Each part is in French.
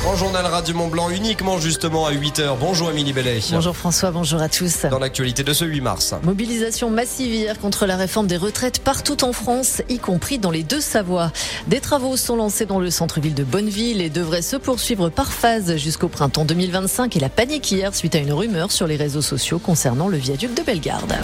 Grand journal Radio Mont Blanc uniquement justement à 8h. Bonjour Amélie Bellet. Bonjour François, bonjour à tous. Dans l'actualité de ce 8 mars. Mobilisation massive hier contre la réforme des retraites partout en France, y compris dans les deux Savoies. Des travaux sont lancés dans le centre-ville de Bonneville et devraient se poursuivre par phase jusqu'au printemps 2025 et la panique hier suite à une rumeur sur les réseaux sociaux concernant le viaduc de Bellegarde.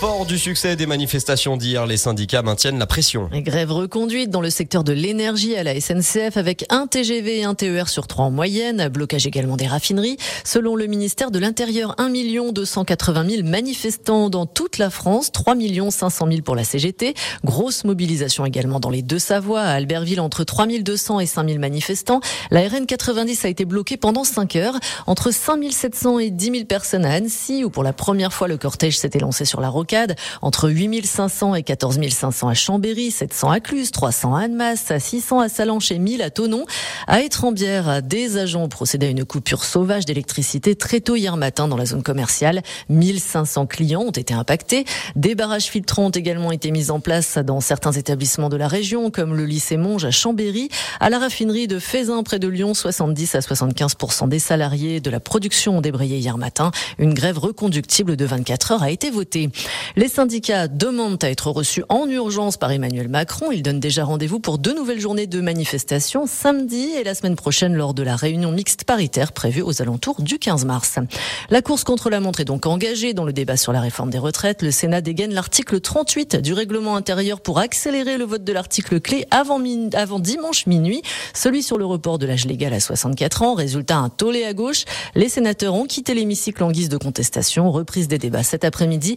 Fort du succès des manifestations d'hier, les syndicats maintiennent la pression. grève reconduite dans le secteur de l'énergie à la SNCF avec un TGV et un TER sur trois en moyenne. Blocage également des raffineries. Selon le ministère de l'Intérieur, 1 280 000 manifestants dans toute la France, 3 500 000 pour la CGT. Grosse mobilisation également dans les deux Savoies, à Albertville entre 3 200 et 5 000 manifestants. La RN 90 a été bloquée pendant 5 heures. Entre 5 700 et 10 000 personnes à Annecy où pour la première fois le cortège s'était lancé sur la rocade entre 8500 et 14 500 à Chambéry, 700 à Cluse, 300 à Annemasse, 600 à Salanches et 1000 à Tonon. À Étrembière, des agents procédé à une coupure sauvage d'électricité très tôt hier matin dans la zone commerciale. 1500 clients ont été impactés. Des barrages filtrants ont également été mis en place dans certains établissements de la région, comme le lycée Monge à Chambéry. À la raffinerie de Fézin, près de Lyon, 70 à 75% des salariés de la production ont débrayé hier matin. Une grève reconductible de 24 heures a été votée. Les syndicats demandent à être reçus en urgence par Emmanuel Macron. Il donne déjà rendez-vous pour deux nouvelles journées de manifestation samedi et la semaine prochaine lors de la réunion mixte paritaire prévue aux alentours du 15 mars. La course contre la montre est donc engagée dans le débat sur la réforme des retraites. Le Sénat dégaine l'article 38 du règlement intérieur pour accélérer le vote de l'article clé avant, avant dimanche minuit, celui sur le report de l'âge légal à 64 ans. Résultat, un tollé à gauche. Les sénateurs ont quitté l'hémicycle en guise de contestation. Reprise des débats cet après-midi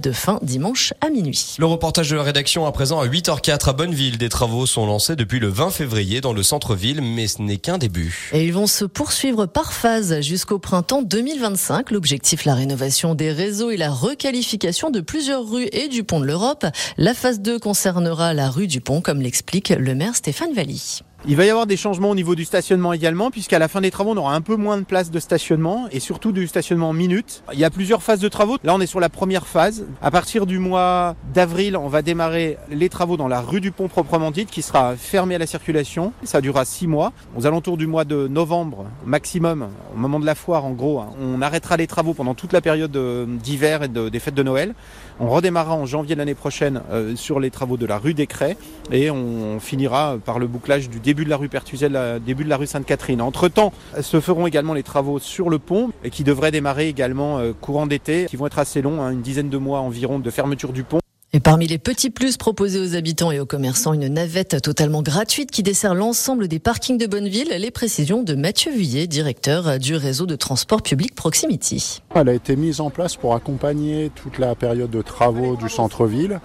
de fin dimanche à minuit. Le reportage de la rédaction à présent à 8h04 à Bonneville. Des travaux sont lancés depuis le 20 février dans le centre-ville, mais ce n'est qu'un début. Et ils vont se poursuivre par phase jusqu'au printemps 2025. L'objectif, la rénovation des réseaux et la requalification de plusieurs rues et du pont de l'Europe. La phase 2 concernera la rue du pont, comme l'explique le maire Stéphane Valli. Il va y avoir des changements au niveau du stationnement également, puisqu'à la fin des travaux, on aura un peu moins de place de stationnement et surtout du stationnement en minutes. Il y a plusieurs phases de travaux. Là, on est sur la première phase. À partir du mois d'avril, on va démarrer les travaux dans la rue du Pont proprement dite, qui sera fermée à la circulation. Ça durera six mois. Aux alentours du mois de novembre, maximum, au moment de la foire, en gros, hein, on arrêtera les travaux pendant toute la période euh, d'hiver et des fêtes de Noël. On redémarrera en janvier de l'année prochaine euh, sur les travaux de la rue des Crêts et on finira par le bouclage du début début de la rue Pertuzel, début de la rue Sainte-Catherine. Entre-temps, se feront également les travaux sur le pont qui devraient démarrer également euh, courant d'été, qui vont être assez longs, hein, une dizaine de mois environ de fermeture du pont. Et parmi les petits plus proposés aux habitants et aux commerçants, une navette totalement gratuite qui dessert l'ensemble des parkings de Bonneville. Les précisions de Mathieu Vuillet, directeur du réseau de transport public Proximity. Elle a été mise en place pour accompagner toute la période de travaux du centre-ville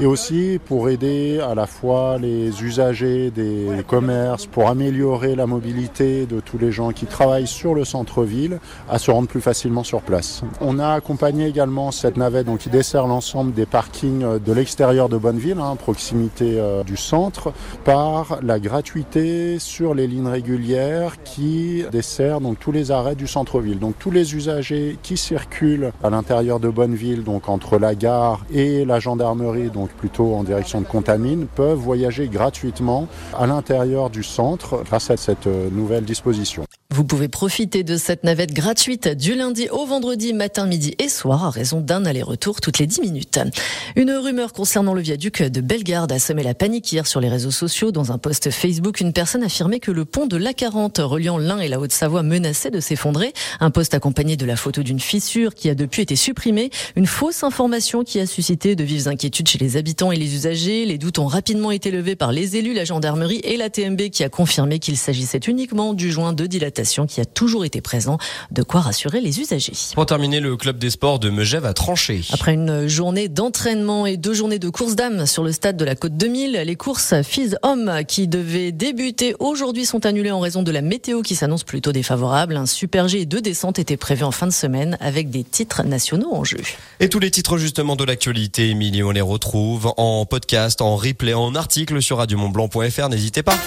et aussi pour aider à la fois les usagers des commerces, pour améliorer la mobilité de tous les gens qui travaillent sur le centre-ville à se rendre plus facilement sur place. On a accompagné également cette navette donc, qui dessert l'ensemble des parkings euh, de l'extérieur de Bonneville, hein, proximité euh, du centre, par la gratuité sur les lignes régulières qui desserrent donc tous les arrêts du centre-ville. Donc tous les usagers qui circulent à l'intérieur de Bonneville, donc entre la gare et la gendarmerie, donc plutôt en direction de Contamine, peuvent voyager gratuitement à l'intérieur du centre grâce à cette euh, nouvelle disposition. Vous pouvez profiter de cette navette gratuite du lundi au vendredi matin, midi et soir à raison d'un aller-retour toutes les 10 minutes. Une rumeur concernant le viaduc de Bellegarde a semé la panique hier sur les réseaux sociaux. Dans un post Facebook, une personne affirmait que le pont de l'A40 reliant l'Ain et la Haute-Savoie menaçait de s'effondrer. Un post accompagné de la photo d'une fissure qui a depuis été supprimée. Une fausse information qui a suscité de vives inquiétudes chez les habitants et les usagers. Les doutes ont rapidement été levés par les élus, la gendarmerie et la TMB qui a confirmé qu'il s'agissait uniquement du joint de dilatation qui a toujours été présent, de quoi rassurer les usagers. Pour terminer, le club des sports de Megève a tranché. Après une journée d'entraînement et deux journées de course d'âme sur le stade de la Côte 2000, les courses filles-hommes qui devaient débuter aujourd'hui sont annulées en raison de la météo qui s'annonce plutôt défavorable. Un super G et deux descentes étaient prévus en fin de semaine avec des titres nationaux en jeu. Et tous les titres justement de l'actualité, Émilie, on les retrouve en podcast, en replay, en article sur radiomontblanc.fr. N'hésitez pas.